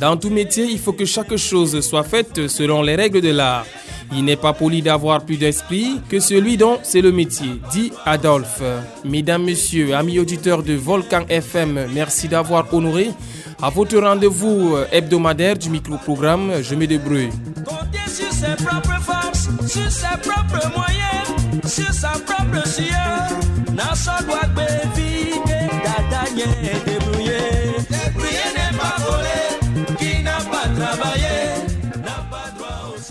Dans tout métier, il faut que chaque chose soit faite selon les règles de l'art. Il n'est pas poli d'avoir plus d'esprit que celui dont c'est le métier, dit Adolphe. Mesdames, Messieurs, amis auditeurs de Volcan FM, merci d'avoir honoré à votre rendez-vous hebdomadaire du micro-programme Je me débrouille. Compter sur ses propres forces, sur ses propres moyens, sur sa propre sueur.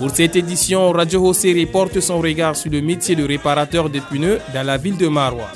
Pour cette édition, Radio Hossé porte son regard sur le métier de réparateur de pneus dans la ville de Marois.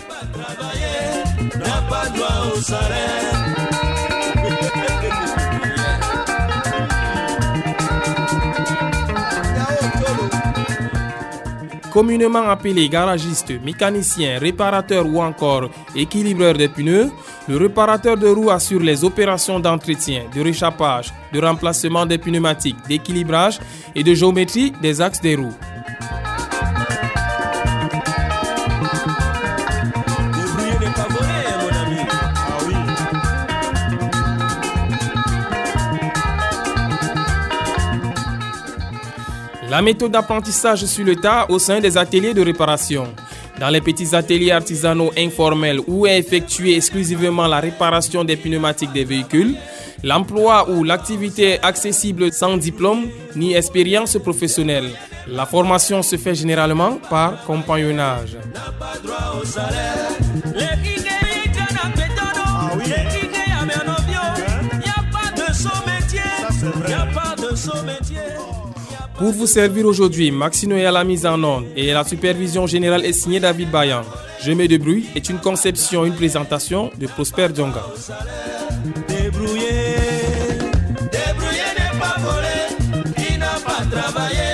Communément appelé garagiste, mécanicien, réparateur ou encore équilibreur de pneus, le réparateur de roues assure les opérations d'entretien, de réchappage, de remplacement des pneumatiques, d'équilibrage et de géométrie des axes des roues. La méthode d'apprentissage sur le tas au sein des ateliers de réparation. Dans les petits ateliers artisanaux informels où est effectuée exclusivement la réparation des pneumatiques des véhicules, l'emploi ou l'activité accessible sans diplôme ni expérience professionnelle. La formation se fait généralement par compagnonnage. n'a pas droit au salaire. Les kike y jana betado, les kike ya me anovio. Y a pas de son métier, Pour vous servir aujourd'hui, Maxino est à la mise en onde et la supervision générale est signée David Bayan. Je me débrouille est une conception, une présentation de Prosper Djonga. Débrouiller, débrouiller n'est pas volé, qui n'a pas travaillé,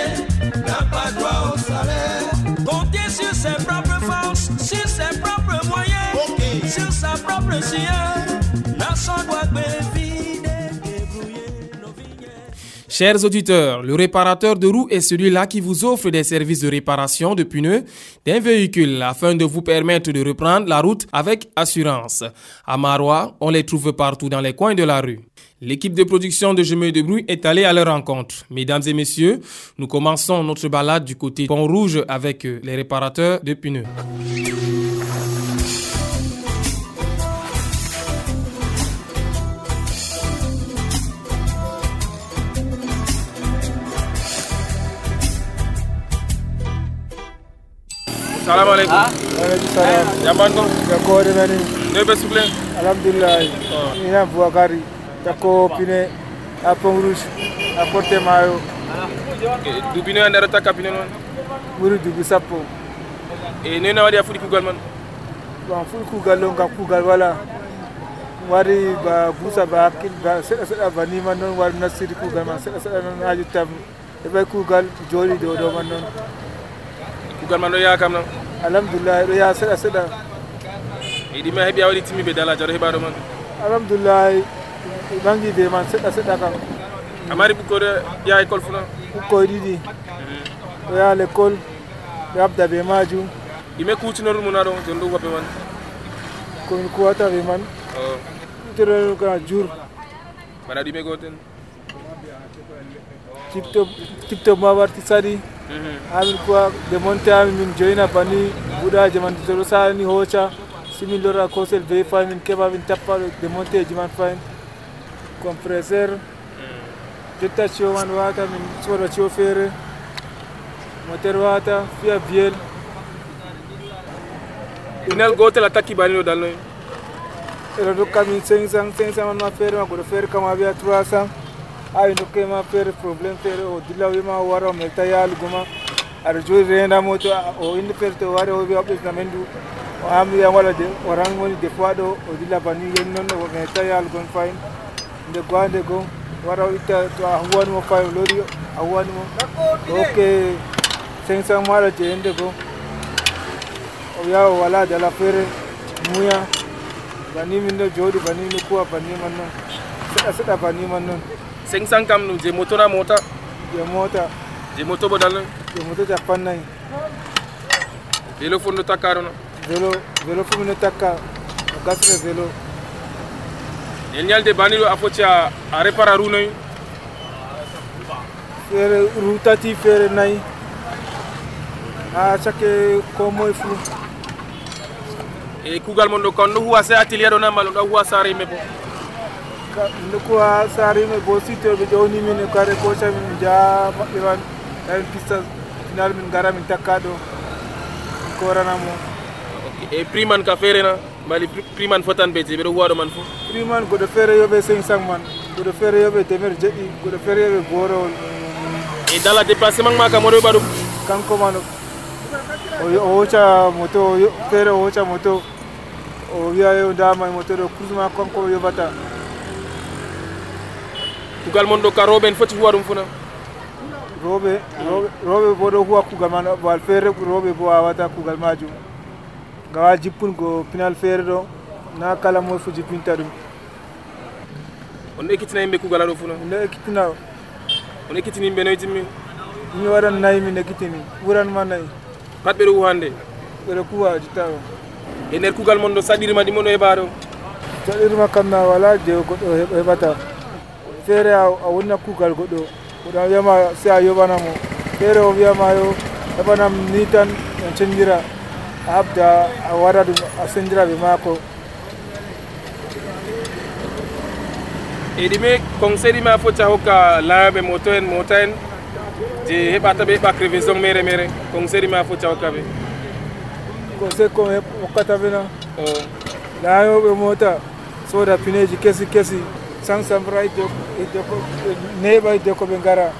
n'a pas droit au salaire. Compter sur ses propres forces, sur ses propres moyens, sur sa propre sueur, Chers auditeurs, le réparateur de roues est celui-là qui vous offre des services de réparation de pneus d'un véhicule afin de vous permettre de reprendre la route avec assurance. À Marois, on les trouve partout dans les coins de la rue. L'équipe de production de Je me débrouille est allée à leur rencontre. Mesdames et messieurs, nous commençons notre balade du côté Pont Rouge avec les réparateurs de pneus. Salam alaikum. Alaikum salam. Jamban ko? Jako nani? Ne be suble? Alhamdulillah. Ina Bouakari. Pine a Pont Rouge a Porte Mayo. Takka pine dubu sappo. E na man? Bon wala. Wari ba busa ba hakil ba seda seda ba ni man non wari nasiri kugal man seda seda non haju tam. Ebe kugal joli do do man non. Kugal man do ya kam non. Alhamdulillah do ya seda seda. E di ma hebi awdi timi be dala jaro hebado man. Alhamdulillah bangi de man seda seda kam. Amari bu ko de ya école funa. Ko didi. Do ya l'école. Do abda be maju. Ime kuci no rumu na do jondo wabe man. Ko ko wata be man. Oh, Tere ka jur. bana di me goten. TikTok TikTok ma warti sadi Mhm. Amin kuwa de monte amin min joyina bani buɗaji man toro sani hoca simin lora kosel be fa min keɓa min tappa de monte ji man fayin compresseur jotta cio man wata min soɗa cio feere moteur wata fiya biel. Inal gotel attaque bani no dal no. eɗo dokka min 500 500 man ma feere ma goɗo feere kama wiya 300 आ इनके में फिर प्रॉब्लम फिर दिला भी माँ वारा मिलता याल गुमा अरे जो रहना मो तो ओ इन फिर तो वारे हो भी ऑफिस ना मेंडू हम या वाला दे ओरंग मोनी दे फादो ओ दिला बनी ये नन ओ मिलता याल गुन फाइन दे ग्वांडे गो वारा इता तो अहवान मो फाइन लोरी अहवान मो ओके सेंसा मारा जेंडे गो ओ या वाला दला फिर मुया bani min no jooɗi bani no kuwa bani man noon seɗa seɗa bani man noon 500 kam nu je moto na mota je mota je moto bo dalno je moto ta pannai velo fondo takaro no velo velo fondo takka gasre velo el nyalde banilo afoti a a repara ru noyi feere ru tati feere nayi a chaque komoye fu e kugal mon ɗo kan no huwa se atelier ɗo na mbalo ɗa huwa sa reme bon? ndikuwa sarime bo sito be joni min kare kocha min ja iran en kista final min gara min takkado korana mo e eh, priman ka fere na mali priman fotan be je be wado man fu priman go do fere yobe 500 man. Go do fere yobe demer jeɗi go do fere yobe boro. E dala déplacement ma kam oɗo yoɓa ɗum kanko man o hoca moto fere o hoca moto. O wiya yo dama moto ɗo cruise ma kanko yoɓata kugal mon ɗo ka roɓe en foti huwa ɗum fona roɓe roɓe bo ɗo huwa kugal man bowal feere roɓe bo wawata kugal majum. Gawa jippungo pinal feere ɗo na kala moy fo jippinta ɗum on ekkitina yimɓe kugal aɗo fona min ɗo ekkitina on ekkitini yimɓe noyi timmi min waɗan nayi min ekkitini ɓuranma nayi pat ɓeɗo huwa hande ɓeɗo kuwa jitta o. E nder kugal mon ɗo saɗirma ɗimo ɗo heɓa ɗo saɗirma kam na wala je goɗɗo heɓ- heɓata feere a wonna kugal goɗɗo. Goɗɗo wiyama si a yoɓanamo feere o wiyama yo heɓanam ni tan en cendira a habda a waɗa ɗum a sendira ɓe maako. E ɗime conseil ɗime a foti a hokka layoɓe moto en mota en je heɓata ɓe heɓa crevaison mere mere. Conseil ɗime a foti a hokka ɓe se ko hokkata ɓena o layoɓe mota soda pineji kesi kesi san sambra neɓa deko ɓe gara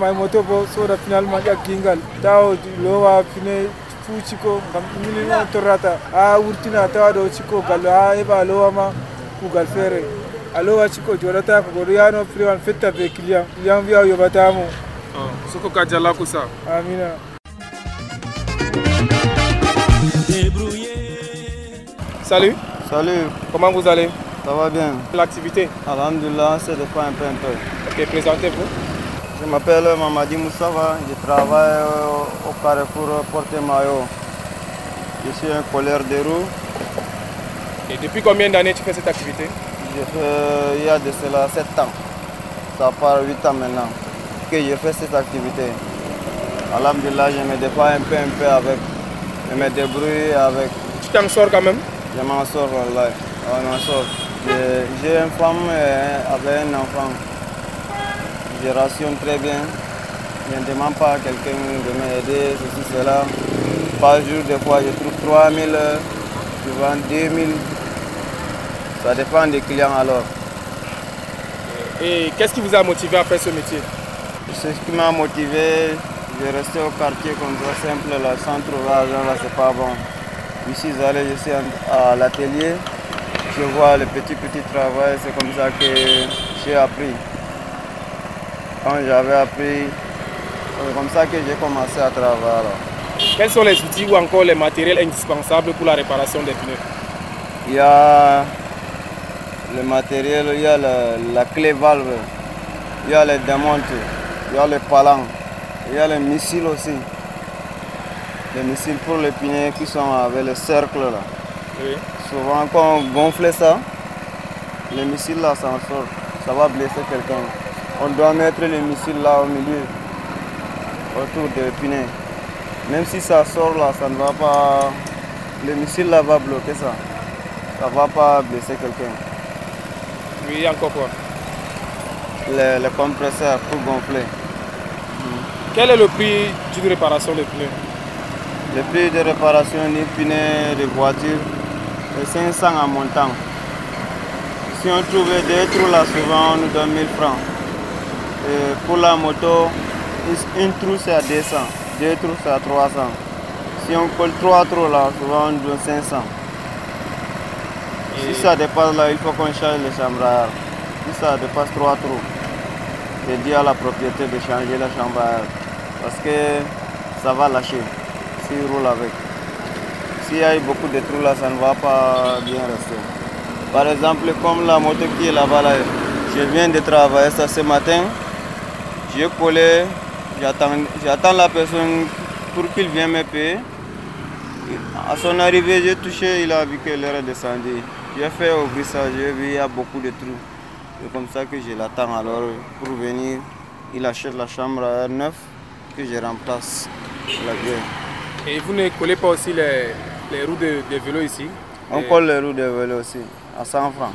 may moto bo soda finalement ƴaggingal tawa lowa fine fuu cikko gam ɗumini on torrata ha wurtina tawa ɗo cikko gallo ha heɓa lowama kugal feere a lowa cikko joɗata ko goɗo yano priwan fetta be client client wiya yoɓatamo o soko ka jalla kusa amina. Salut. Salut, comment vous allez ça va bien l'activité Alhamdulillah, on se défend un peu un peu. ok présentez-vous Je m'appelle Mamadi Moussava, je travaille au, au Carrefour Porte-Maillot. Je suis un colleur de roues. et depuis combien d'années tu fais cette activité? Je fais, il y a de cela 7 ans. Ça part 8 ans maintenant que je fais cette activité. Alhamdulillah, je me défends un peu un peu avec. Je me débrouille avec. tu t'en sors quand même? Je m'en sors, wallah. Je m'en sors. J'ai- J'ai une femme euh, avec un enfant. Je rationne très bien. Je ne demande pas à quelqu'un de m'aider, ceci, cela. Par jour, des fois, je trouve 3000, souvent 2000. Ça dépend des clients alors. et qu'est-ce qui vous a motivé à faire ce métier? C'est ce qui m'a motivé. Je restais au quartier comme ça, simple, là, sans trouver l'argent, là, c'est pas bon. Ici, j'allais, je suis à l'atelier. Je vois le petit, petit travail, c'est comme ça que j'ai appris. Quand j'avais appris, c'est comme ça que j'ai commencé à travailler. là. quels sont les outils ou encore les matériels indispensables pour la réparation des pneus? Il y a le matériel, il y a la, la clé valve, il y a les démontes, il y a les palans, il y a les missiles aussi. Les missiles pour les pneus qui sont avec le cercle là. Oui. Souvent quand on gonfle ça, les missiles là s'en sortent, ça va blesser quelqu'un. On doit mettre les missiles là au milieu, autour des pneus. Même si ça sort là, ça ne va pas. Le missile là va bloquer ça. Ça ne va pas blesser quelqu'un. oui encore quoi Les, les compresseurs pour gonfler. quel est le prix d'une réparation des pneus Le prix de réparation du pneu de voiture est 500 en montant. Si on trouve des trous là, souvent on nous donne 1000 francs. Et pour la moto, une trou c'est à 200, deux trous c'est à 300. Si on colle trois trous là, souvent on nous donne 500. Et Si ça dépasse là, il faut qu'on change le chambrage. Si ça dépasse trois trous, c'est dit à la propriété de changer le chambrage. Parce que ça va lâcher s'il roule avec. S'il y a eu beaucoup de trous là, ça ne va pas bien rester. Par exemple, comme la moto qui est là-bas, là, je viens de travailler ça ce matin. J'ai collé, j'attends la personne pour qu'il vienne me payer. À son arrivée, j'ai touché, il a vu que l'heure est descendue. J'ai fait ouvrir ça, j'ai vu il y a beaucoup de trous. C'est comme ça que je l'attends alors pour venir. Il achète la chambre à neuf que je remplace la vieille. Et vous ne collez pas aussi les, les roues de, de vélo ici On colle les roues de vélo aussi, à 100 francs.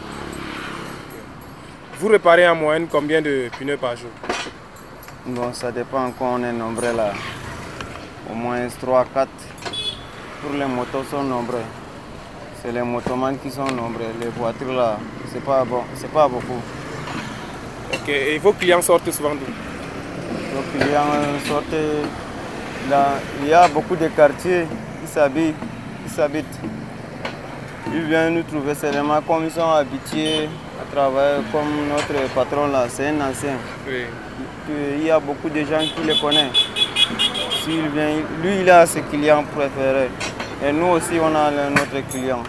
Vous réparez en moyenne combien de pneus par jour? Bon, ça dépend quand on est nombreux là. Au moins 3 4. Pour les motos sont nombreux. C'est les motomans qui sont nombreux. Les voitures là, c'est pas bon, c'est pas beaucoup. Ok, et vos clients sortent souvent d'où? Les clients sortent là. Il y a beaucoup de quartiers qui s'habitent. S'habitent. Ils viennent nous trouver seulement comme ils sont habitués à travailler comme notre patron là, c'est un ancien. Oui. Il y a beaucoup de gens qui le connaissent. S'il vient, lui, il a ses clients préférés. Et nous aussi, on a notre client.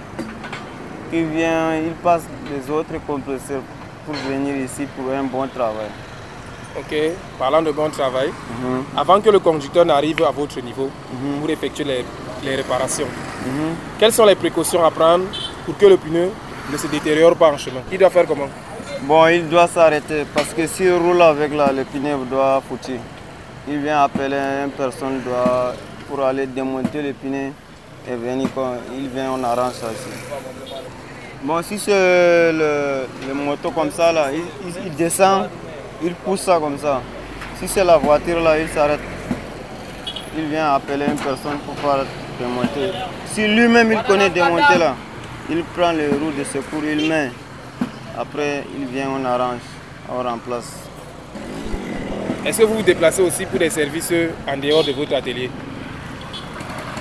Qui vient, il passe les autres compresseurs pour venir ici pour un bon travail. Ok, parlant de bon travail, Mhm, avant que le conducteur n'arrive à votre niveau mhm, pour effectuer les, les réparations, mhm. quelles sont les précautions à prendre pour que le pneu ne se détériore pas en chemin? Il doit faire comment? Bon, il doit s'arrêter parce que s'il roule avec là, le pneu doit foutre. Il vient appeler une personne doit, pour aller démonter le pneu et venir. quand Il vient, on arrange ça ici. Bon, si c'est le, le moto comme ça, là, il, il- il descend, il pousse ça comme ça. Si c'est la voiture, là, il s'arrête. Il vient appeler une personne pour faire Si lui-même il connaît démonter là, il prend les roues de secours, il met. Après, il vient, on arrange, on remplace. Est-ce que vous vous déplacez aussi pour des services en dehors de votre atelier?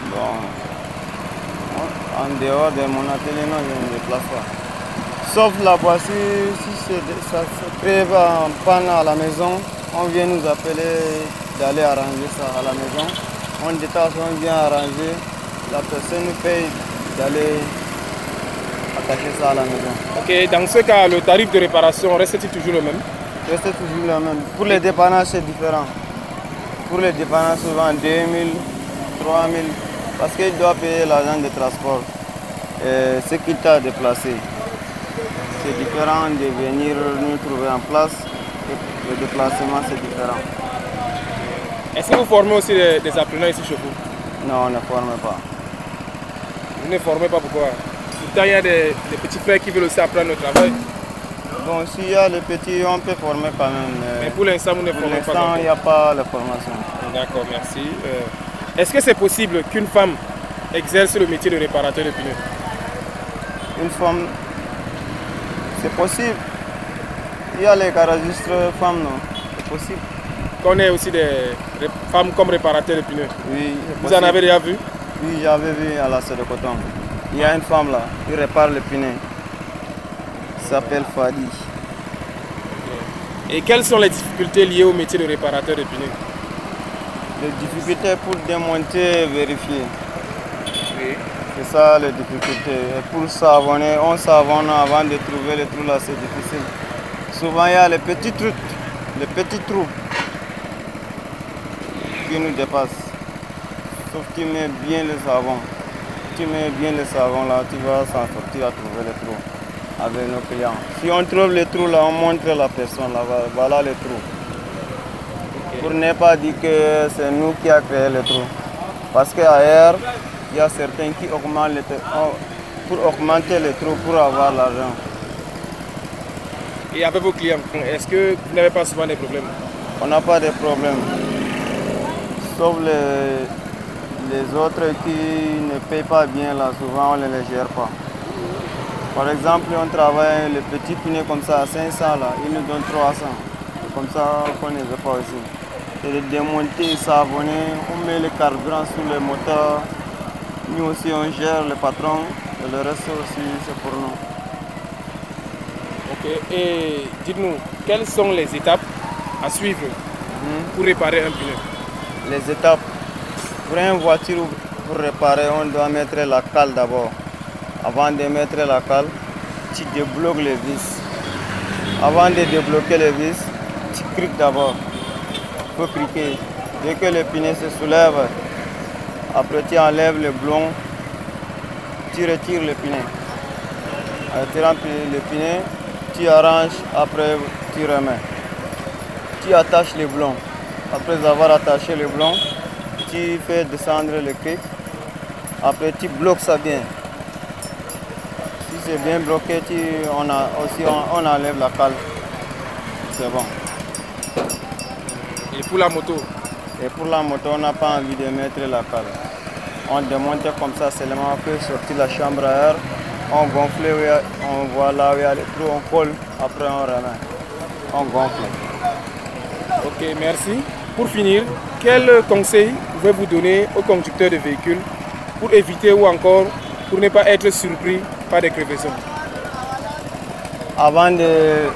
Bon, en dehors de mon atelier, non, je ne me déplace pas. Sauf la voici, si ça se crève en panne à la maison, on vient nous appeler d'aller arranger ça à la maison. On détache, on vient arranger. La personne nous paye d'aller attacher ça à la maison. Ok, dans ce cas, le tarif de réparation reste-t-il toujours le même? Reste toujours la même. Pour les dépannages, c'est différent. Pour les dépannages, souvent 2000, 3000, parce qu'il doit payer l'argent de transport. Et ce qu'il t'a déplacé. C'est différent de venir nous trouver en place. Le déplacement, c'est différent. Est-ce que vous formez aussi des, des apprenants ici chez vous? Non, on ne forme pas. Vous ne formez pas pourquoi? Pourtant, il y a des, des petits frères qui veulent aussi apprendre le travail. Bon, s'il y a les petits, on peut former quand même. mais Mais pour l'instant, vous ne pour formez pas. l'instant, encore. il n'y a pas la formation. D'accord, merci. Euh, Est-ce que c'est possible qu'une femme exerce le métier de réparateur de pneus? Une femme, c'est possible. Il y a les garagistes femmes, non? C'est possible. Qu'on ait aussi des femmes comme réparateurs de pneus Oui, Vous en avez déjà vu? Oui, j'avais vu à la de Coton. Il y a une femme là, qui répare les pneus. Elle s'appelle Fadi. Et quelles sont les difficultés liées au métier de réparateur de pneus Les difficultés pour démonter et vérifier. C'est ça les difficultés. Et pour savonner, on savonne avant de trouver les trous là, c'est difficile. Souvent il y a les petits trous, les petits trous qui nous dépassent. Sauf que tu mets bien le savon. Tu mets bien le savon là, tu vas s'en sortir à trouver les trous avec nos clients. Si on trouve les trous là, on montre la personne là, voilà les trous. Pour ne pas dire que c'est nous qui avons créé les trous. Parce qu'ailleurs, il y a certains qui augmentent les trous oh, pour augmenter les trous pour avoir l'argent. Et avec vos clients, est-ce que vous n'avez pas souvent des problèmes? On n'a pas de problème. Sauf les, les autres qui ne payent pas bien là, souvent on ne les gère pas. Par exemple, on travaille les petits pneus comme ça à 500 là, ils nous donnent 300. C'est comme ça qu'on ne veut pas aussi. C'est de démonter, savonner, on met le carburant sur le moteur. Nous aussi on gère le patron et le reste aussi c'est pour nous. Ok. Et dites-nous, quelles sont les étapes à suivre Mhm. pour réparer un pneu? Les étapes. Pour une voiture Pour réparer, on doit mettre la cale d'abord. Avant de mettre la cale, tu débloques les vis. Avant de débloquer les vis, tu criques d'abord. Il faut criquer. Dès que le pneu se soulève, après tu enlèves le blond, tu retires le pneu. En retirant le pneu, tu arranges, après tu remets. Tu attaches les blonds. Après avoir attaché le blond, tu fais descendre le cric. Après tu bloques ça bien. Si c'est bien bloqué, tu, on a aussi on, on enlève la cale. C'est bon. Et pour la moto? Et pour la moto, on n'a pas envie de mettre la cale. On démonte comme ça seulement, on fait sortir la chambre à air, on gonfle, on voit là où il y a les trous, on colle, après on remet. On gonfle. Ok, merci. Pour finir, quel conseil pouvez-vous donner aux conducteurs de véhicules pour éviter ou encore pour ne pas être surpris par des crevaisons? Avant de...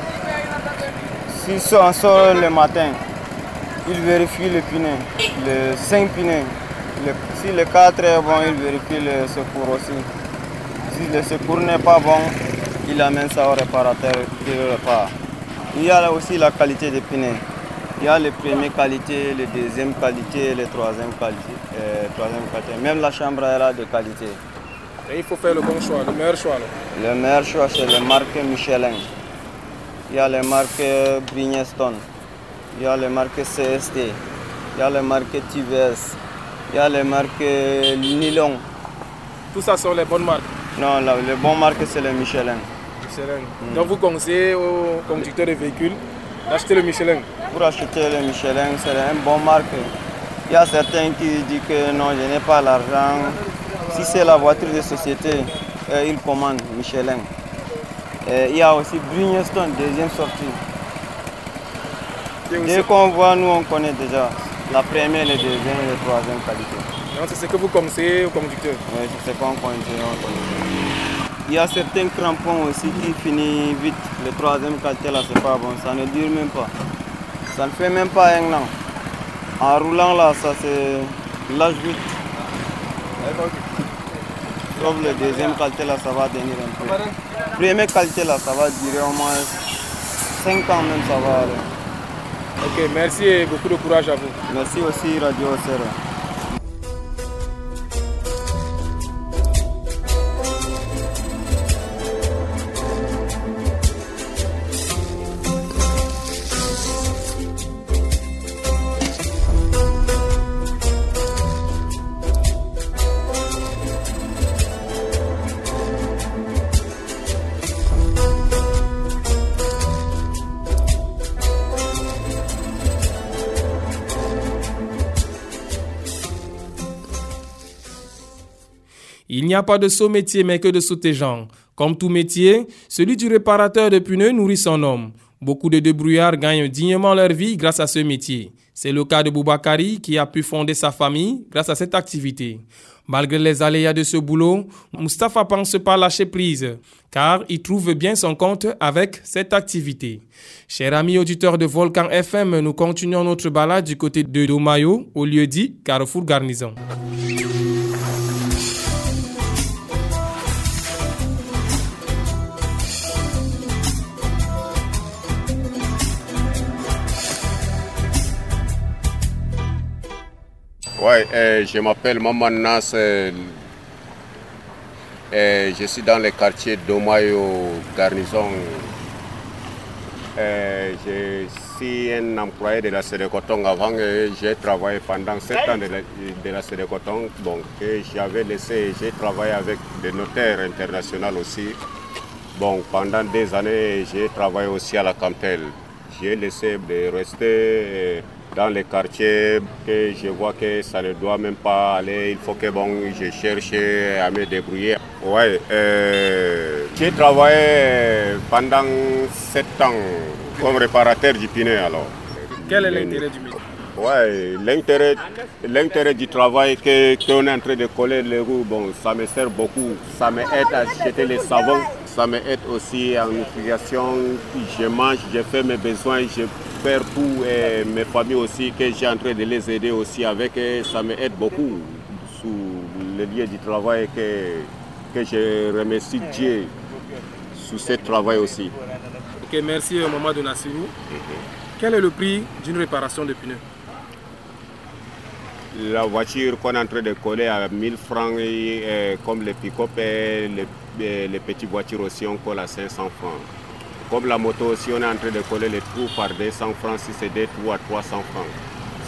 Si on sort le matin, il vérifie le pneu, le 5 pneus. Si le 4 est bon, il vérifie le secours aussi. Si le secours n'est pas bon, il amène ça au réparateur qui le répare. Il y a là aussi la qualité des pneus. Il y a les premières qualités, les deuxièmes qualités, les troisièmes qualités, euh, troisième qualité. Même la chambre elle a de qualité. Et il faut faire le bon choix, le meilleur choix. Le meilleur choix, c'est les marques Michelin. Il y a les marques Bridgestone. Il y a les marques CST. Il y a les marques TVS. Il y a les marques Nylon. Tout ça sont les bonnes marques. Non, la- les bonnes marques, c'est les Michelin. Michelin. Donc vous conseillez aux conducteurs de véhicules d'acheter le Michelin. Pour acheter le Michelin, c'est une bonne marque. Il y a certains qui disent que non, je n'ai pas l'argent. Si c'est la voiture de société, euh, ils commandent Michelin. Et il y a aussi Bridgestone, deuxième sortie. Dès qu'on voit, nous on connaît déjà la première, la deuxième et la troisième qualité. Donc c'est ce que vous conseillez aux conducteurs. Oui, c'est ce qu'on connaît. Il y a certains crampons aussi qui finissent vite. Le troisième qualité là, c'est pas bon, ça ne dure même pas. Ça ne fait même pas un an. En roulant là, ça c'est l'âge vite. Sauf le deuxième qualité là, ça va tenir un peu. Première qualité là, ça va durer au moins 5 ans même, ça va aller. Ok, merci et beaucoup de courage à vous. Merci aussi Radio Serra. A pas de saut métier mais que de sauter gens. Comme tout métier, celui du réparateur de pneus nourrit son homme. Beaucoup de débrouillards gagnent dignement leur vie grâce à ce métier. C'est le cas de Boubakari qui a pu fonder sa famille grâce à cette activité. Malgré les aléas de ce boulot, Mustapha pense pas lâcher prise, car il trouve bien son compte avec cette activité. Chers amis auditeurs de Volcan FM, nous continuons notre balade du côté de Domayo, au lieu dit Carrefour Garnison. Ouais, euh, je m'appelle Maman Nas. euh, euh, je suis dans le quartier d'Omayo, Garnison. Euh, je suis un employé de la Sédécoton. Avant, euh, j'ai travaillé pendant 7 ans de la, de la Sédécoton. Donc, j'avais laissé, j'ai travaillé avec des notaires internationaux aussi. Bon, pendant des années, j'ai travaillé aussi à la Campbell. J'ai laissé de rester dans les quartiers que je vois que ça ne doit même pas aller. Il faut que bon, je cherche à me débrouiller. Ouais, euh, j'ai travaillé pendant sept ans comme réparateur du pneu alors. Quel est l'intérêt du métier? Ouais, l'intérêt, l'intérêt du travail que qu'on est en train de coller les roues, bon, ça me sert beaucoup. Ça m'aide à acheter les savons. Ça m'aide aussi en utilisation. Je mange, je fais mes besoins, je fais tout. Et mes familles aussi, que j'ai en train de les aider aussi avec. Ça m'aide beaucoup sous le lieu du travail que, que je remercie Dieu sur ce travail aussi. Ok, merci euh, Maman Nassirou. Quel est le prix d'une réparation de pneus? La voiture qu'on est en train de coller à 1000 francs, et, euh, comme les pick-up et les, les petites voitures aussi, on colle à 500 francs. Comme la moto aussi, on est en train de coller les trous par 200 francs, si c'est des trous à 300 francs.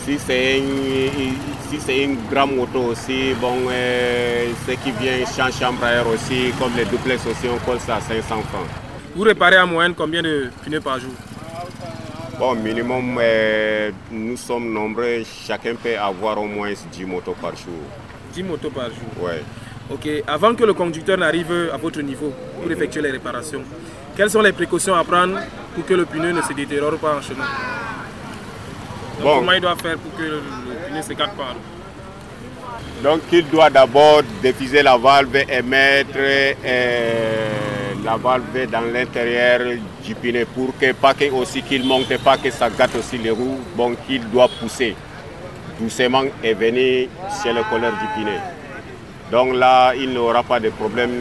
Si c'est une, si une grande moto aussi, bon, euh, ce qui vient chambre, chambre à air aussi, comme les duplex aussi, on colle ça à 500 francs. Vous réparez en moyenne combien de pneus par jour? Bon, minimum, euh, nous sommes nombreux, chacun peut avoir au moins 10 motos par jour. 10 motos par jour. Ouais. Ok, avant que le conducteur n'arrive à votre niveau pour effectuer les réparations, quelles sont les précautions à prendre pour que le pneu ne se détériore pas en chemin? Donc, Bon. Comment il doit faire pour que le, le pneu ne se casse pas? Donc il doit d'abord diffuser la valve et mettre euh, la valve dans l'intérieur du pneu pour que pas que aussi qu'il monte pas que ça gâte aussi les roues. Bon, qu'il doit pousser doucement et venir chez le colleur du pneu. Donc là, il n'aura pas de problème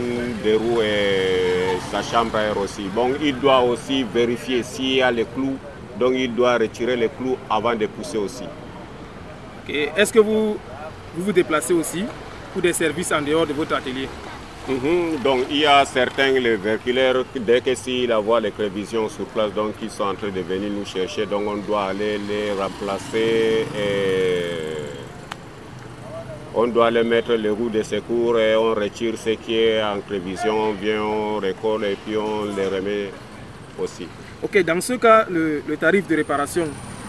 de roues et sa chambre à air aussi. Bon, il doit aussi vérifier s'il y a les clous. Donc il doit retirer les clous avant de pousser aussi. Est-ce que vous, vous vous déplacez aussi pour des services en dehors de votre atelier? Mhm, Donc il y a certains les véhiculaires, dès que s'ils voient les prévisions sur place, donc ils sont en train de venir nous chercher, donc on doit aller les remplacer et on doit les mettre les roues de secours et on retire ce qui est en prévision, on vient, on récolte et puis on les remet aussi. Ok, dans ce cas, le, le tarif de réparation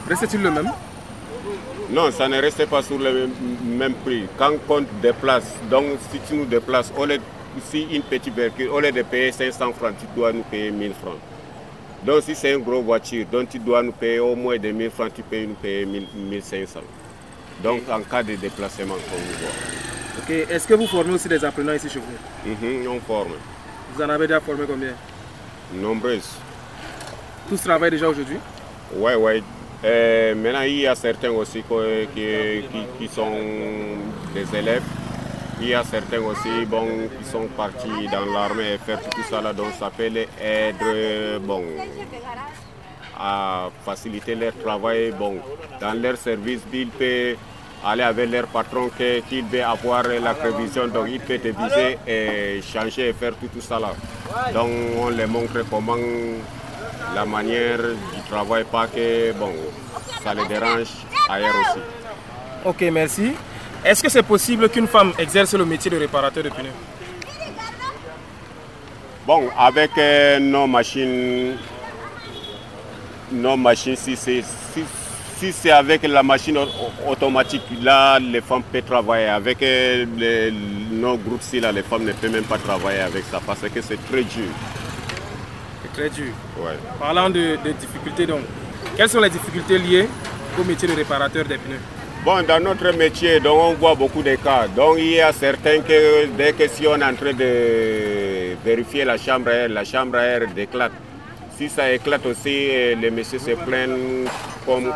reste-t-il le même? Non, ça ne reste pas sur le même, même prix. Quand on déplace, donc si tu nous déplaces, si une petite véhicule, au lieu de payer 500 francs, tu dois nous payer 1000 francs. Donc si c'est une grosse voiture, donc tu dois nous payer au moins de 1000 francs, tu peux nous payer 1000 1500. Donc en cas de déplacement, comme vous voyez. Ok, est-ce que vous formez aussi des apprenants ici chez vous? Mhm, on forme. Vous en avez déjà formé combien? Nombreuses. Tous travaillent déjà aujourd'hui? Ouais, ouais. Euh, maintenant, il y a certains aussi qui, qui sont des élèves. Il y a certains aussi bon, qui sont partis dans l'armée et faire tout ça là. Donc, ça peut les aider bon, à faciliter leur travail. Bon, dans leur service, ils peuvent aller avec leur patron qu'il veut avoir la prévision. Donc, ils peuvent diviser et changer et faire tout, tout ça là. Donc, on les montre comment la manière du travail, pas que bon, ça les dérange ailleurs aussi. Ok, merci. Est-ce que c'est possible qu'une femme exerce le métier de réparateur de pneus? Bon, avec euh, nos machines, nos machines, si c'est si, c'est avec la machine au- automatique, là, les femmes peuvent travailler. Avec euh, les- nos groupes, si là, les femmes ne peuvent même pas travailler avec ça parce que c'est très dur. C'est très dur. Ouais. Parlant de, de difficultés, donc, quelles sont les difficultés liées au métier de réparateur des pneus? Bon, dans notre métier, donc, on voit beaucoup de cas. Donc, il y a certains que dès que si on est en train de vérifier la chambre à air, la chambre à air éclate. Si ça éclate aussi, eh, les messieurs se plaignent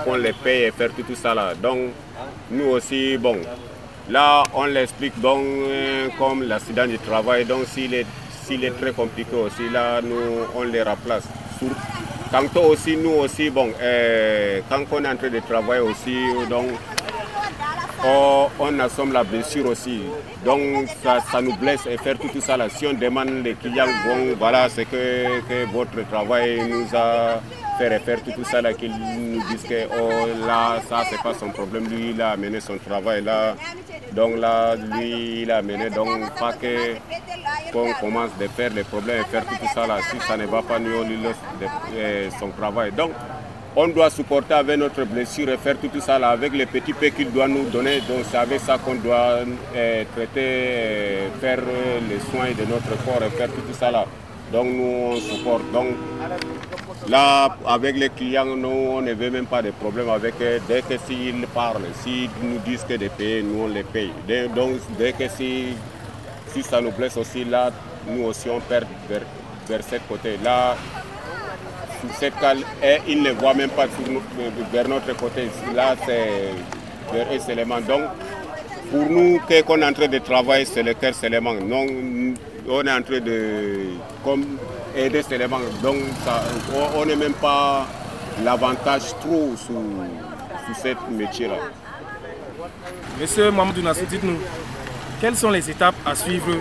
qu'on les paye et faire tout, tout ça là. Donc, nous aussi, bon, là, on l'explique donc euh, comme l'accident du travail. Donc, s'il est, est très compliqué aussi, là, nous, on les remplace. Tantôt aussi, nous aussi, bon, euh, quand on est en train de travailler aussi, donc, on, on assomme la blessure aussi. Donc ça, ça nous blesse et faire tout, tout ça là. Si on demande les clients, bon, voilà ce que, que votre travail nous a fait faire tout, ça là, qu'ils nous disent que oh, là, ça c'est pas son problème. Lui, il a amené son travail là. Donc là, lui, il a amené. Donc pas que qu'on commence de faire les problèmes et faire tout, ça là. Si ça ne va pas, nous on lui laisse euh, son travail. Donc on doit supporter avec notre blessure et faire tout, ça là, avec les petits peu qu'il doit nous donner. Donc c'est avec ça qu'on doit euh, traiter, euh, faire les soins de notre corps et faire tout ça là. Donc nous on supporte. Donc là, avec les clients, nous on ne veut même pas de problème avec eux. Dès que s'ils parlent, s'ils nous disent que de payer, nous on les paye. Donc dès que si, si ça nous blesse aussi là, nous aussi on perd vers, vers ce côté. Là, cette cale, ils ne voient même pas vers notre côté. Là, c'est vers eux seulement. Donc, pour nous, qu'on est en train de travailler, c'est le cœur, c'est les. Non, on est en train de comme, aider. Donc, ça, on n'est même pas l'avantage trop sur, sur ce métier-là. Monsieur Mamadou Nassou, dites-nous, quelles sont les étapes à suivre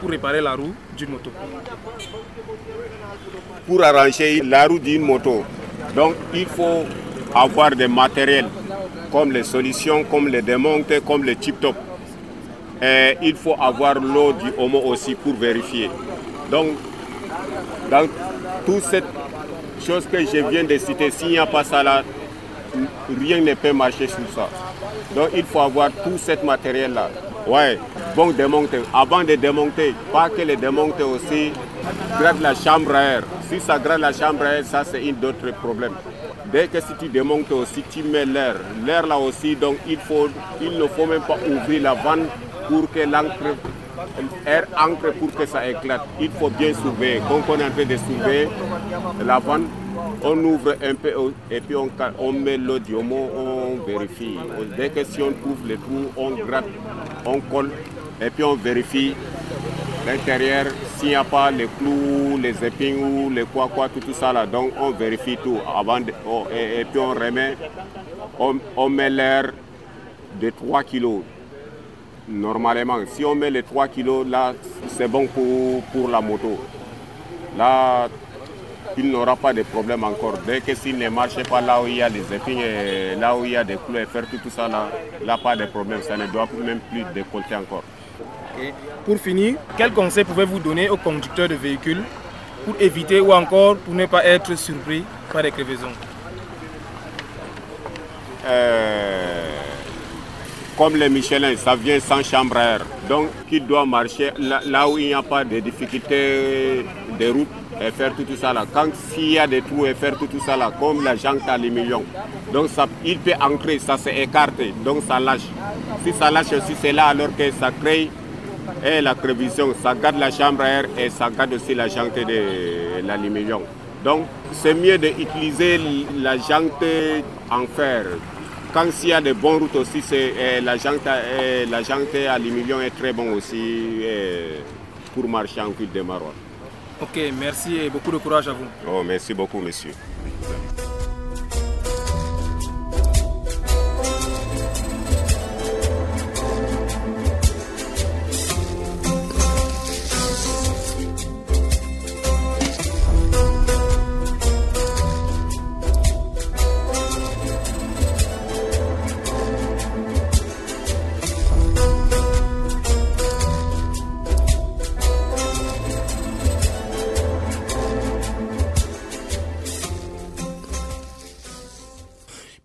pour réparer la roue d'une moto? Pour arranger la roue d'une moto, donc il faut avoir des matériels comme les solutions, comme les démonter, comme les tip-top. Il faut avoir l'eau du homo aussi pour vérifier. Donc, dans toute cette chose que je viens de citer, s'il n'y a pas ça là, rien ne peut marcher sur ça. Donc il faut avoir tout ce matériel-là. Ouais, bon démonter. Avant de démonter, pas que les démonter aussi, grade la chambre à air. Si ça grade la chambre à air, ça c'est un autre problème. Dès que si tu démontes aussi, tu mets l'air. L'air là aussi, donc il, faut, il ne faut même pas ouvrir la vanne pour que l'encre air encre pour que ça éclate. Il faut bien surveiller. Quand on est en train de surveiller la vanne, on ouvre un peu et puis on, met l'eau on vérifie. Dès que si on trouve les trous, on gratte, on colle et puis on vérifie l'intérieur s'il n'y a pas les clous, les épingles ou les quoi quoi, tout, tout ça là. Donc on vérifie tout avant de, oh, et, et, puis on remet, on, on met l'air de 3 kilos normalement. Si on met les 3 kilos, là, c'est bon pour, pour la moto. Là, il n'aura pas de problème encore. Dès que s'il ne marche pas là où il y a des épines, là où il y a des clous et faire tout, tout ça, là, là, pas de problème. Ça ne doit même plus décolleter encore. Pour finir, quel conseil pouvez-vous donner aux conducteurs de véhicules pour éviter ou encore pour ne pas être surpris par des crevaisons? Euh comme les Michelin, ça vient sans chambre à air. Donc, qui doit marcher là, où il n'y a pas de difficultés de route et faire tout, ça là. Quand s'il y a des trous et faire tout, ça là, comme la jante à millions. Donc, ça, il peut ancrer, ça s'est écarté, donc ça lâche. Si ça lâche aussi, c'est là alors que ça crée et la prévision, ça garde la chambre à air et ça garde aussi la jante de l'aluminium. Donc, c'est mieux d'utiliser la jante en fer quand s'il y a de bonnes routes aussi, c'est, la, jante, la jante aluminium est très bon aussi pour marcher en culte de marois. Ok, merci et beaucoup de courage à vous. Oh, merci beaucoup, monsieur.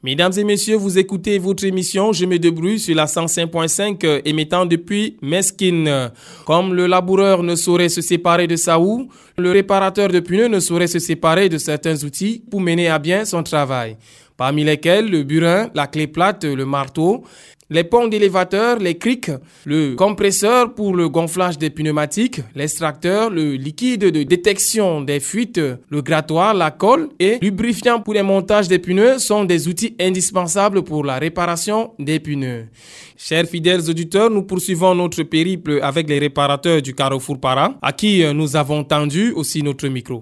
Mesdames et messieurs, vous écoutez votre émission Je me débrouille sur la 105.5 émettant depuis Mesquine. Comme le laboureur ne saurait se séparer de sa houe, le réparateur de pneus ne saurait se séparer de certains outils pour mener à bien son travail. Parmi lesquels le burin, la clé plate, le marteau, les ponts d'élévateur, les crics, le compresseur pour le gonflage des pneumatiques, l'extracteur, le liquide de détection des fuites, le grattoir, la colle et lubrifiant pour les montages des pneus sont des outils indispensables pour la réparation des pneus. Chers fidèles auditeurs, nous poursuivons notre périple avec les réparateurs du Carrefour Para, à qui nous avons tendu aussi notre micro.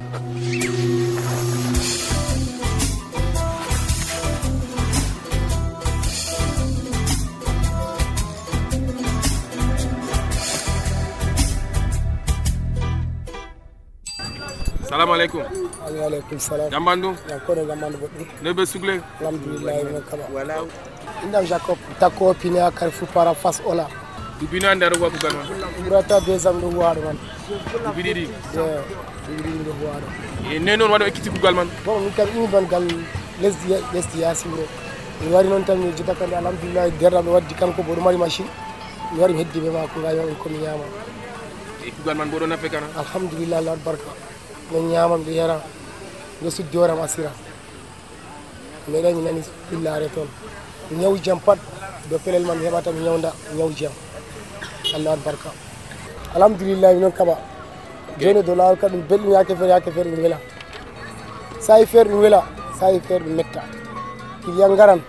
Salamu aleykum aleykum salam kono jambandu boɗɗum ne ɓe sugle. Min kaba wala indam jacob. Takko para face ola. Dubino ande aɗa huwa kugal ma ɓurata deux ans ɗo huwaɗo man dubi ɗiɗi dubi ɗiɗi ɗo huwaɗo e ne noon waɗa ekkiti kugal man bon min kam ɗumi ban gal lesdi lesdi yasimro mi wari noon tan mi jota kadi alhamdulillahi derɗam ɗo waddi kanko bo ɗo mari machine mi wari mi heddi ɓe mako gayon komi ñama e kugal man nafe kana alhamdulillah allah waɗ barka nde asira meɗen mi nani toon ñaw jam pat do pelel man mi heɓata mi ñawda ñaw jam allah waɗ barka alhamdulillah mi noon kaɓa joni dow lawol kadi ɗum belɗum yake feere yake feere ɗum weela sayi feere ɗum weela sayi feere ɗum metta client garan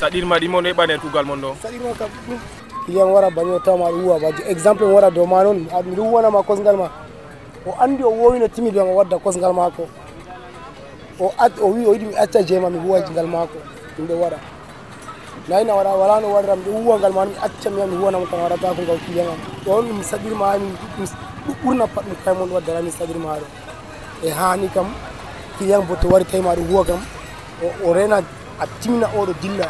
saɗirma ɗimo no heɓani e kugal mon ɗo saɗirma kam ɗum client wara banyo tama uwa ba exemple wara do ma non mi du wona ma kosngal ma o andi o wowi no timi o wadda kosngal mako o o wi o yiɗi mi acca jeema mi huwa ngal mako ɗum ɗo waɗa. Nayna waɗa wala no waɗira mi huwa ngal ma mi acca mi mi huwanam tan waɗata ko ngal client ɗon mi saɗirma mi ɓurna pat ɗum kay mon waddata mi saɗirma ɗo. E hani kam client bo to wari tawima ɗo huwa kam o rena a timina oɗo dilla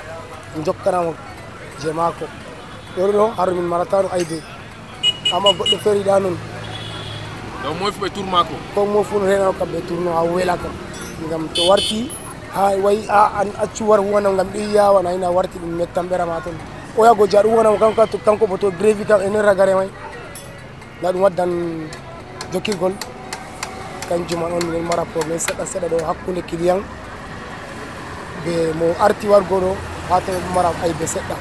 jokkanamo je mako ɗoɗo ɗo haro min marata ɗo ayde. Amma goɗɗo feere yiɗa noon donc moy fu ɓe tour mako ko mo fu no renano kam ɓe tourno ha wela kam ngam to warti ha wayi a an accu war huwanam ngam ɗi yawa ina warti ɗum mettan ɓerama toon o yago ja ɗum huwanam kanko kanko bo to grévi kam enen ragare may nda ɗum waddan jokkirgol kanjum man on minen mara probléme seɗɗa seɗɗa ɗo hakkude client ɓe mo arti wargo ɗo ha to mara aybe seɗɗa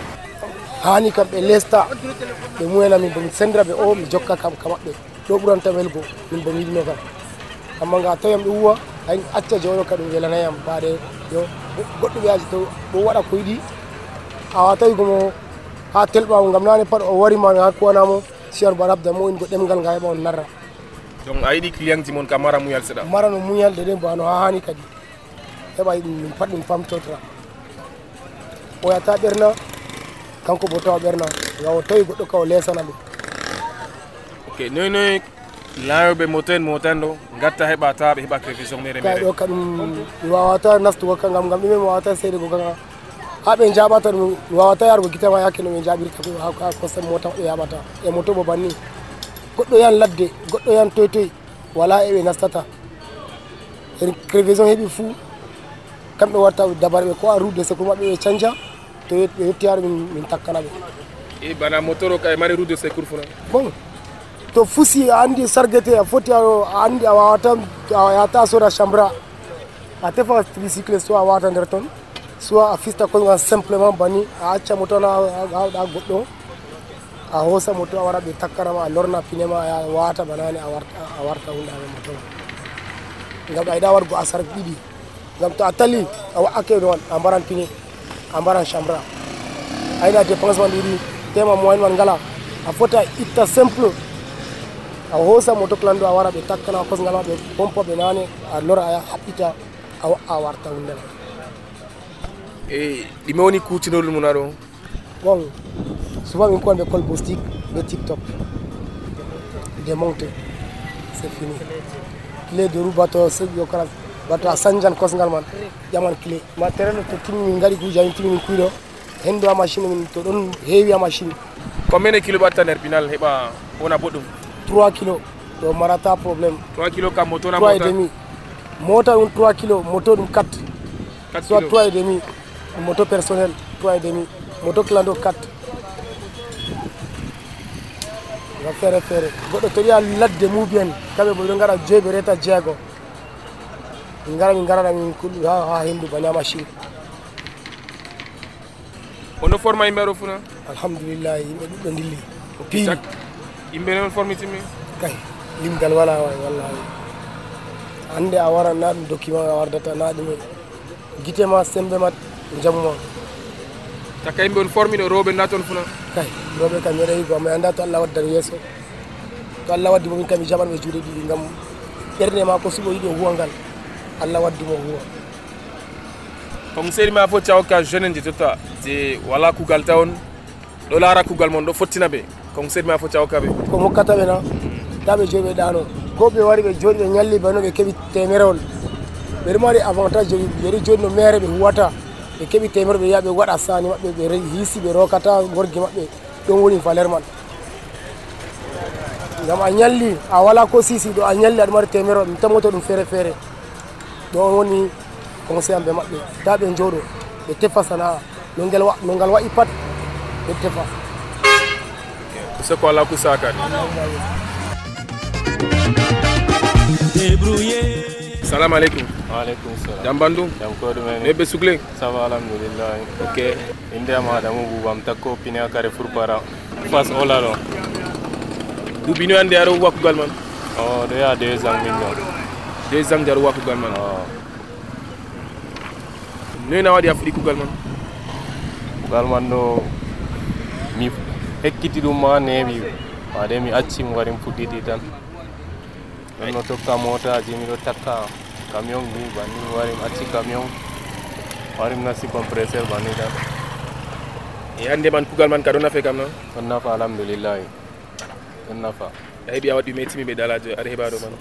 hani kam ɓe lesta ɓe muyanami bo mi sendira ɓe o mi jokka kam ka maɓɓe ɗo ɓuranta welgo min bo mi yiɗino kam amma ga tawiyam ɗo huwa hay acca jooɗo ka ɗum welanayam mbaɗe yo goɗɗo ɓe aji to ɗo waɗa ko yiɗi. Awa tawi komo ha telɓamo gam nane pat o wari ma ha kuwanamo siyar ba rabda mo in go ɗemgal nga heɓa on narra. Donc a yiɗi client ji mon ka mara muyal seeɗa mara no muñal de ɗen bano ha hani kadi. Heɓa min pat ɗum famtotora o yata ɓerna kanko bo tawa ɓerna ga o tawi goɗɗo ka o lesana ɗum ok noy noy layoɓe moten moten ɗo gatta heɓa ta ɓe heɓa crévision mere mere ɗo ka ɗum mi wawata nastugo ka ngam ngam ɗume mi wawata seede go kanga ha ɓe jaɓata ɗum mi wawata yargo guitama yakke no ɓe jaɓirta ko ha kosam mota ɓe yaɓata e moto bo banni goɗɗo yan ladde goɗɗo yan toy toy wala eɓe nastata en crévision heeɓi fuu kamɓe watta dabar ɓe ko a rude secour maɓɓe ɓe canja to ɓe yetti haɗo min takkana ɓe e bana moteur o ka e mari route de secours funa bon to fusi a andi sargete a foti a a andi a wawata a yata a soda chambra a tefa tricycle soit a wawata nder toon soit a fista koygal simplement bani a acca moto na awɗa goɗɗo a hoosa moto a wara ɓe takkanama a lorna pinema a wata banani a warta a warta hunde ame moto. Ma ngam a yiɗa wargo asar ɗiɗi ngam to a tali a wa'ake ɗon a mbaran pine a mbaran chambra a yiɗa dépense man ɗiɗi tema moyen man ngala a foti a itta simple a hoosa moto clando a wara ɓe takkana kosgal ma ɓe pompa ɓe nane a lora a haɓɓita a a warta hunde ma e ɗime woni kutinolul mum aɗo bon souvent min kuwan ɓe col bostique ɓe tiktok démonté c'est fini. Clé de roue bato yo kala bato a sanjan kosngal man ƴaman clé ma terrain to timmi min gaɗi kuuji amin timmi min kuyɗo hendu ha machine min to ɗon heewi ha machine. Combien de kilo ɓatta nder pinal heɓa wona boɗɗum 3 kilo ɗo marata probléme 3 kilo ka moto na 3 et mota demi. Mota ɗum 3 kilo moto ɗum 4 4 soit kilo 3 et demi. Moto personnel 3 et demi. Moto clando 4 ga feere feere goɗɗo to ɗiya ladde muubi en kamɓe bo ɓeɗo gaɗa joyi ɓe reta jeego min gara min garaɗa min kuɗɗu ha ha hendu bani ha machine ono forma yimɓe ɗo funa alhamdulillah yimɓe ɗuɗɗo dilli o piiri yimɓe noon formitimi kay limgal wala way wallahi. Hannde a waran na ɗum document a wardata na ɗume guite ma sembe ma jamu ma. Takka yimɓe on formino rewɓe na toon funa. Kay rewɓe kam yeɗa yigo amma anda to allah waddan yeeso to allah waddi momin kam mi jaɓan ɓe juuɗe ɗiɗi ngam. Ɓerde ma ko suɓo yiɗi o huwa ngal. Allah waddi mo huwa. Comme seri ma fo cawka jeune je totta je wala kugal tawon ɗo laara kugal mon ɗo fottina ɓe concert ma fo taw kabe. Ko mo kata bena tabe mm. jobe dano. Ko be wari ɓe jodi ɓe nyalli bano be kebi temerol be mari avantage be joɗi no maire ɓe huwata. Ɓe keeɓi temere ɓe yaha ɓe waɗa sani maɓɓe ɓe hiisi ɓe rokata gorgue maɓɓe. Ɗon woni valeur man. Gam a ñalli a wala ko sisi ɗo a ñalli aɗa mari temere mi tamoto ɗum feere feere ɗon woni conseil amɓe maɓɓe. Ta ɓe jooɗo ɓe tefa sana'a. No ngal waɗi pat ɓe tefa. Sokola Kusaka. Salam alaikum. Wa alaikum salam. Jambandung. Jamkodo mene. Nebe sugle. Sava alhamdulillah. Okay. India ma damu bubam takko pinya kare furpara. Fas olalo. Du binu ande aro waku galman. Oh, de ya de zang minyo. De zang jaru waku galman. Oh. Ne wadi afriku galman. Galman no mi ekkiti ɗum ma neeɓi wade mi acci mi wari mi fuɗɗiti tan. Ɗon no tokka motaji miɗo takka camion ni banni mi wari mi acci camion. Wari mi nasti compresseur banni tan. E hannde man kugal man ka ɗon nafe kam non ɗon nafa alhamdulillahi. Ɗon nafa. A heeɓi a waɗi mettimi ɓe dalajo aɗa heɓa ɗo man.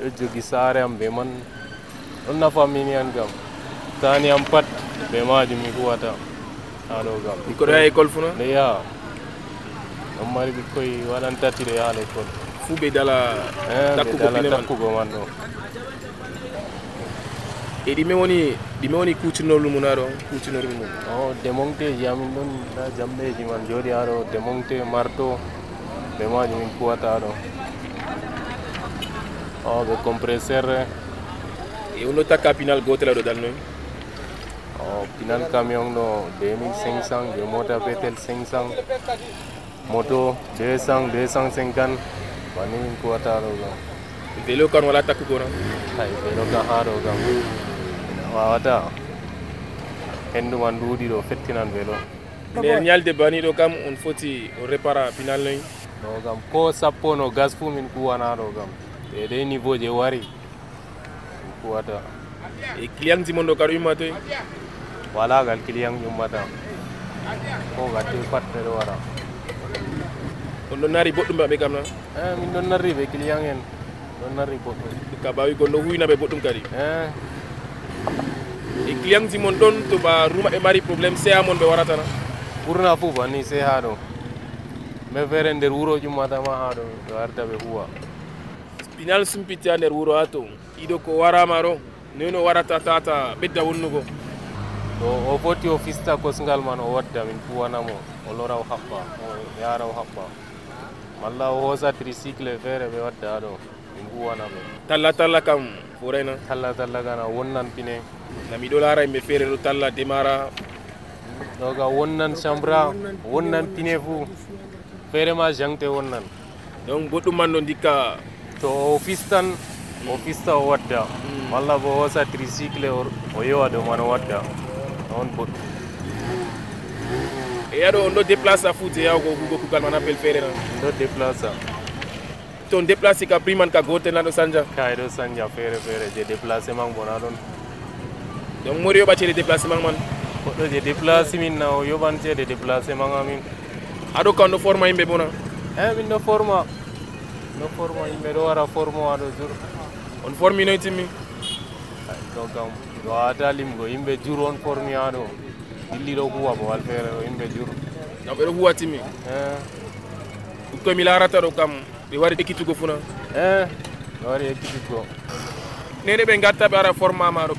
Ɗo jogi saare am be man. Ɗon nafa mini an kam tani am pat be majum mi huwata. Ha ɗo kam ɓikko ɗo yaha école ɗo yaha ɗon mari ɓikkoye waɗan tati ɗo yaha l'école fuu ɓe dala pine man ɗo e ɗime woni ɗime woni kuccinorlu mum aɗo kuccinorlu mum o démonteji amin ɗon nda jamɗeji man jooɗi ha ɗo démonté marteau ɓe majum min kuwata ɗo o ɓe compresseur e on ɗo takka pinal gotel aɗo dalnoy o pinal camion ɗo 2500 je mota petel 500 moto jesang desang sengkan bani kuata roga. Velo kan wala tak gora hai velo ka haro ga wa wata hendu wan dudi ro fetinan velo ne nyal de bani ro kam un foti o repara final ne no gam ko gas fu min kuana ro gam de de niveau je wari. Kuata e client di mondo karu mate wala gal client yumata. Ko gatu patte ro on ɗon naari boɗɗum maɓɓe kam na? Min ɗon narri ɓe client en ɗon narri boɗɗum ka bawi gon ɗo huyna ɓe boɗɗum kadi e e client ji mon ɗon to ɓa ruma ɓe mari probléme seya mon ɓe warata na? Ɓurna fu banni se ha ɗo mais fere nder wuro ƴummatama ha ɗo ɓe warta ɓe huwa pinal sumpiti ha nder wuuro ha to ɗiɗo ko warama ɗo noyi no warata tata ɓedda wonnugo ɗo o foti o fista kosngal man o wadda min kuwanamo o lora o haɓɓa o yara o haɓɓa malla hosa tricycle feere ɓe wadda ɗo min huwana ɓe talla talla kam forayna talla talla kana wonnan pine. Na miɗo lara yimɓe feere ɗo talla démara ɗo ka wonnan chambra wonnan pine fuu feere ma jangte wonnan. Donc boɗɗum man ɗo dikka to o fistan o fista o wadda. Malla bo o hosa tricycle o yewa ɗo man o wadda. On boɗɗum yaɗo on ɗo déplace a fuu je yawgo hugo kugal man appel feere na? Ɗo déplace a to on déplace ka prix man ka gotel na ɗo sanja? Kay ɗo sanja feere feere je déplacement bona ɗon donc mori yoɓa ceede déplacement man goɗɗo je déplace min na o yoɓan ceede déplacement amin aɗo ka on ɗo forma yimɓe bona? E min ɗo forma. Ɗo forma yimɓe ɗo wara formo aɗo jour on formi noy timmi ɗo kam ɗo wawata limgo yimɓe jour on formi ha ɗo dilli ɗo huwa babal feere ɗo yimɓe juro no ɓeɗo huwa timmi e ɓikkoye mi larata ɗo kam ɓe wari ekkitugo funa. E ɓe wari ekkititgo nene ɓe gatta ɓe ara formama ɗo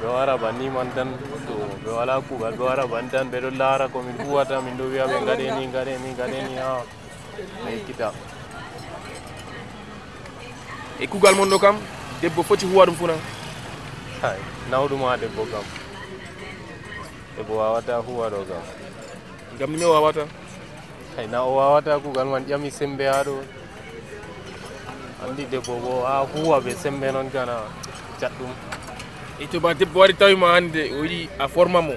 ɓe wara banni man tan to ɓe wala kuugal ɓe wara banni tan ɓeɗo laara komin huwata min ɗo wiya ɓe gaɗeni gaɗeni gaɗeni gaɗe ha. Ɓe ekkita e kuugal mon ɗo kam? Debbo foti huwa ɗum funa. Nawɗuma debbo kam debbo wawata huwa ɗo kam gam nime o wawata hay na o wawata kugal man ƴami sembe ha ɗo andi debbo bo ha huwa ɓe sembe noon kana jaɗɗum e to ba debbo wari tawima hande o yiɗi a forma mo.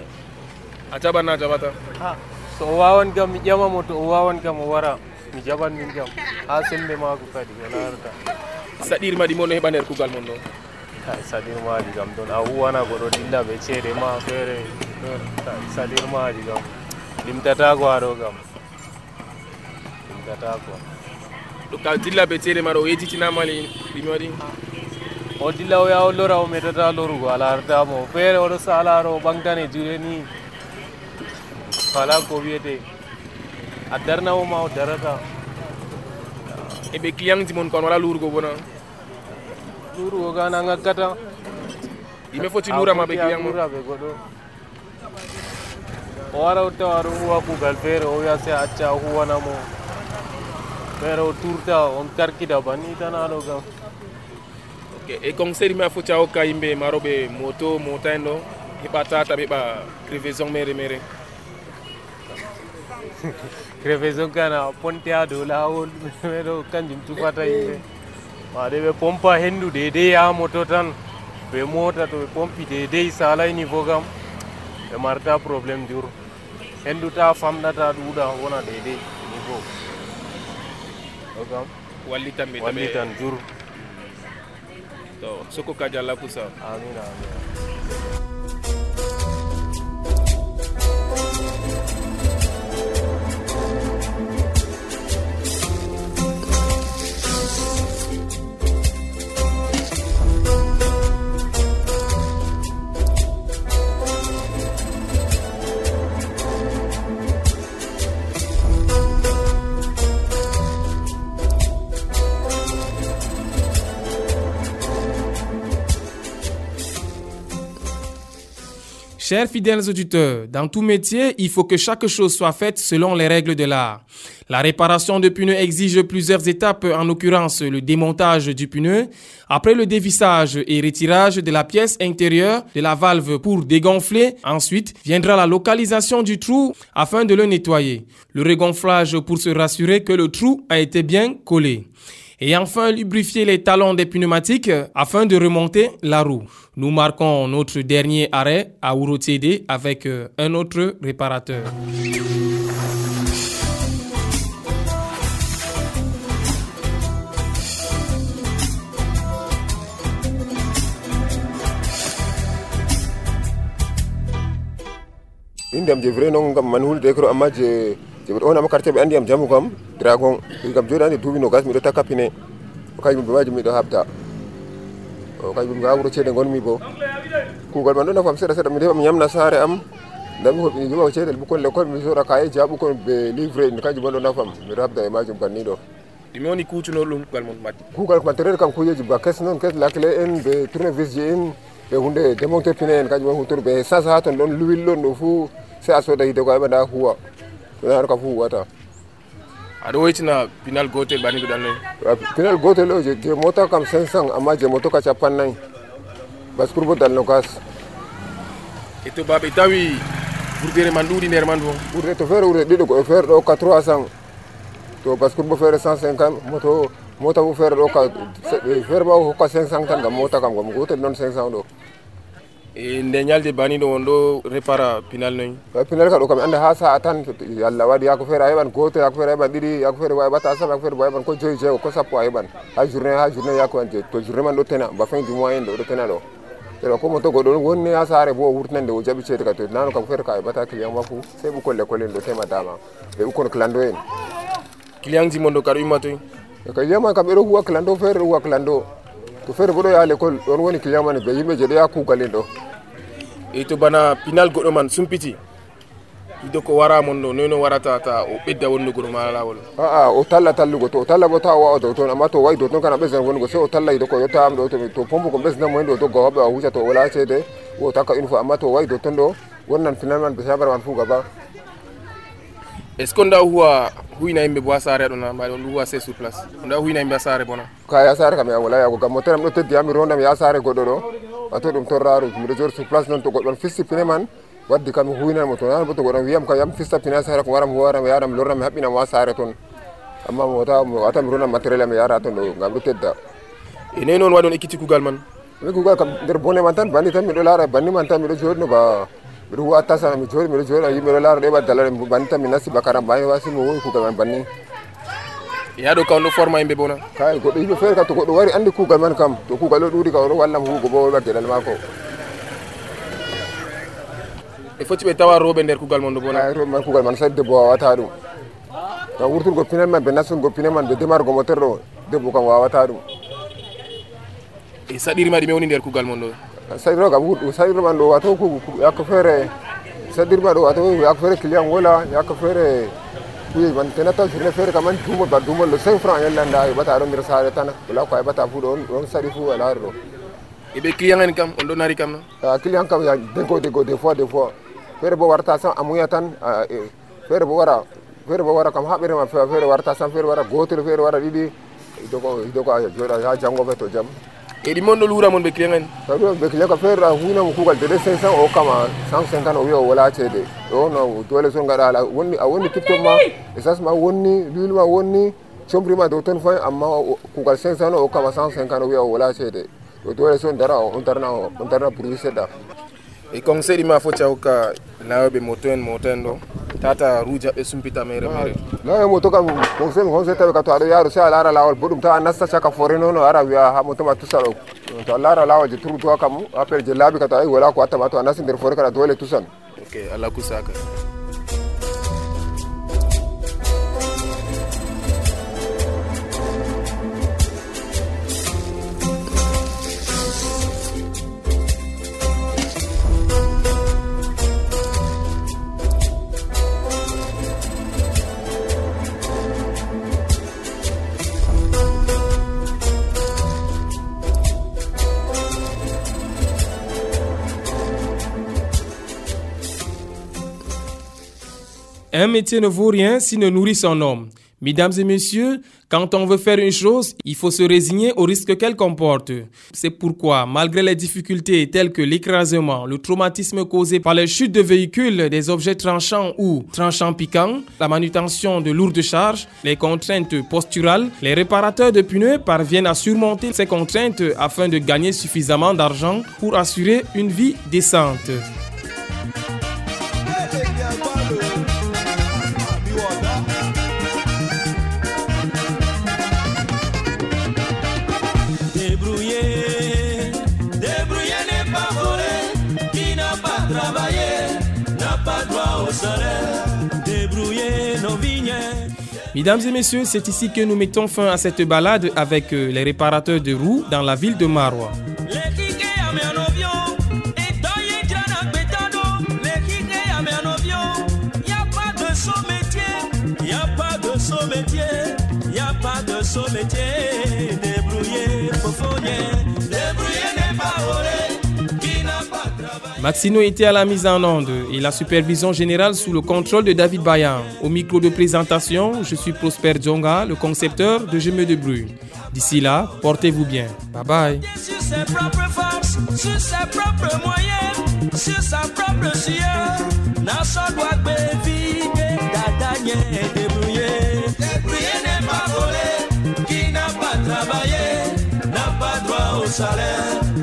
A jaɓan na jaɓata ha so o wawan kam mi ƴamamo to o wawan kam o wara mi jaɓan min kam ha sembe mako kadi o larata saɗirma ɗi mon no. Heɓa nder kugal mon ɗo Kai, saɗirmaji kam ɗon a huwana goɗo dilla ɓe ceede ma feere Kai, saɗirmaji kam limtatako aɗo kam limtatako ɗo ka dilla be ceede maɗo o yejjitinamali ɗimi waɗi o dilla o yaha o lora o metata lorugo a laratamo feere oɗo salaro o ɓamtane juuɗe ni wala ko wiyete a darnamo ma o darata e ɓe client ji mon kon wala lurugo bona lurugo gana ngakkata yimɓe foti lurama ɓe client mo luraɓe goɗo o wara tawa ɗo huwa kugal feere o wiya se acca huwanamo feere o turta on karkida banni tan aɗo kam ok e conseil ɗimi a foti a hokka yimɓe maroɓe moto mota en ɗo heɓa tata ɓeɓa crevaison mere mere. Crevaison kana ponte ha dow lawol ɓeɗo kanjum tufata yimɓe waɗe ɓe pompa hendu dedei ha moto tan. Be mota to ɓe pompi dedei salay niveau kam ɓe marta probléme jur henduta famɗata ɗuɗa wona deydey niveau o kam wallitan ɓe wallitan jour to soko pusa amina amina Chers fidèles auditeurs, dans tout métier, il faut que chaque chose soit faite selon les règles de l'art. La réparation de pneus exige plusieurs étapes, en l'occurrence le démontage du pneu, après le dévissage et retirage de la pièce intérieure de la valve pour dégonfler. Ensuite viendra la localisation du trou afin de le nettoyer. Le regonflage pour se rassurer que le trou a été bien collé et enfin lubrifier les talons des pneumatiques afin de remonter la roue. Nous marquons notre dernier arrêt à Ourotiede avec euh, un autre réparateur. jibir ona makarta be andi am jamu kam dragon kam jodan de dubi no gas mi do takapine o kay be waji mi do habta o kay be gawro cede gonmi bo kugal man do nafam seeda seeda mi de mi yamna sare am. Dami ko ni juma cede bu kolle kon mi sora kay jabu kon be livre ni kanji bondo nafam. Mi do habta e majum kan ni do dimi woni kuucunol ɗum kugal mon mbaɗɗi kuugal ko tere kam kuujeji ba kes noon kes lakile en ɓe tournevis ji en ɓe hunde démonteur pine en kanjum on hutor ɓe sas ha ton ɗon luwil ɗon ɗo fuu se a soda hide ko a ɓeɗa huwa ɗon ka fu huwata aɗa woytina pinal gotel ɓani ɗo ɗannoy pinal gotel o je mota kam 500 amma je moto ka capannayyi bascour bo dal nogas e to baɓe tawi ɓurdere man ɗuuɗi nder man bo ɓurde to feere ɓurde ɗiɗo ko feere ɗo ka 300 to bascour bo feere 150 moto mota bo feere ɗo ka feere ba hokka 500 tan gam mota kam gam gotel noon 500 ɗo e nde ñalde bani ɗo on ɗo répara pinal noy? Pinal ka ɗo kam anda ha sa'a tan allah waɗi yako feere a heɓan goto yako feere a heɓan ɗiɗi yako feere a heɓata sam yako feere heɓan ko joyi jeego ko sappo a heɓan. Ha journée ha journée yako an to journée man ɗo tena ba fin du mois en ɗo ɗo tena ɗo. Eɗo ko moto goɗɗo wonni ha saare bo o wurtinande o jaɓi ceede ka to nano kam feere ka heɓata client ma fou sey ɓukkol l'école en ɗo temadama ɓe ɓukkon clando en. Client ji mon ɗo kaɗo imma toy? Client man kam ɓeɗo huwa clando feere ɗo huwa clando to feere bo ɗo yaha l'école ɗon woni client man ɓe yimɓe je ɗo yaha kuugal en ɗo. E to bana pinal goɗɗo man sumpiti. Hido ko wara mon ɗo noyno warata ta o ɓedda wonnugo ɗo mala lawol. Aa o talla tallugo to o talla bo o wawa dow toon amma to wayi dow toon kana ɓesdan wonnugo se o talla yido ko yotta am ɗo to pompe ko ɓesdan mo hen ɗo dogga hoɓɓe a huca to o wala ceede o takka une fois amma to wayi dow toon ɗo wonnan pinal man ɓe chambre man fuu gaba est ce que nda huwa huina yimɓe bo ha saare ɗona mbaɗi on ɗum huwa se sur place nda huina yimɓe ha saare bona. Ka ya saare kam ya wala yago gam moteram ɗo teddi hami rondam ya saare goɗɗo ɗo wato ɗum torraru miɗo jooɗi sur place noon to goɗɗon fisti pine man waddi kam mi huynanmo to nan bo to goɗɗon wiyam kam yam fista pine saare ko waram howaram mi yaram lornam mi haɓɓinam wa saare toon amma mo wata wata mi rondam matériel am yara toon ɗo gam ɗo tedda e nayi noon waɗi on ekkiti kugal man. Mi kugal kam nder bone man tan banni tan miɗo laara banni man tan miɗo jooɗino ba ruwa ta sana mi chori mi chori mero lar de ba banita mi nasi bakara ba mi wasi mu ku ga banni ya do kawno forma imbe bona kay goddo yimbe fer ka to goddo wari andi kugal man kam. To kugal do dudi ka woro walla mo hugo bo ba gelal mako e foti ɓe tawa roɓe nder kugal mon ɗo bona roɓe man kugal man sadi debbo wawata ɗum taw wurturgo pinel man ɓe nastungo pinel man ɓe demargo moteur ɗo debbo kam wawata ɗum e saɗirima ɗi mewni nder kugal mon ɗo sadirba kabu sadirba ndo wato ku yakfere sadirba ndo wato yakfere kilian wala yakfere ku ban tenata sirne fere kaman tumo ba dumo lo 5 francs yalla nda bata ron dir sare tana bula ko bata fu don don sari fu wala ro ibe kilian en kam on do nari kam na kilian kam ya denko de go de fois de fois fere bo warta san amuya tan fere bo wara fere bo wara kam habere ma fere warta san fere wara gotel fere wara didi idoko idoko ajo joda jango beto jam edi mondo lura mon be kirengan tabu be kile ka fer huna mu kugal de sensa o kama sang senka no yo wala chede o no dole son gara ala wonni a wonni tiktok ma esas ma wonni lulu ma wonni chombri ma do ton fa amma kugal sensa no o kama sang senka no yo wala chede o dole son dara o on tarna on tarna pour da ikonseri ma fo chauka laobe motoen motendo. Tata ruja be sumpita mere. Mere moto kam conseil konse tawi ka to ado se a laara lawol boɗum ta nasta chaka foreno no ara wiya ha moto ma tusalo to lara lawol je turu to kamu apel je labi ka to ay wala ko wattama to a anasi nder foret ka dole tusan okay ala kusaka. Un métier ne vaut rien s'il ne nourrit son homme. Mesdames et messieurs, quand on veut faire une chose, il faut se résigner au risque qu'elle comporte. C'est pourquoi, malgré les difficultés telles que l'écrasement, le traumatisme causé par les chutes de véhicules, des objets tranchants ou tranchants piquants, la manutention de lourdes charges, les contraintes posturales, les réparateurs de pneus parviennent à surmonter ces contraintes afin de gagner suffisamment d'argent pour assurer une vie décente. Mesdames et messieurs, c'est ici que nous mettons fin à cette balade avec euh, les réparateurs de roues dans la ville de Marois. Maxino était à la mise en onde et la supervision générale sous le contrôle de David Bayan. Au micro de présentation, je suis Prosper Djonga, le concepteur de Je me débrouille. D'ici là, portez-vous bien. Bye bye. Salaire.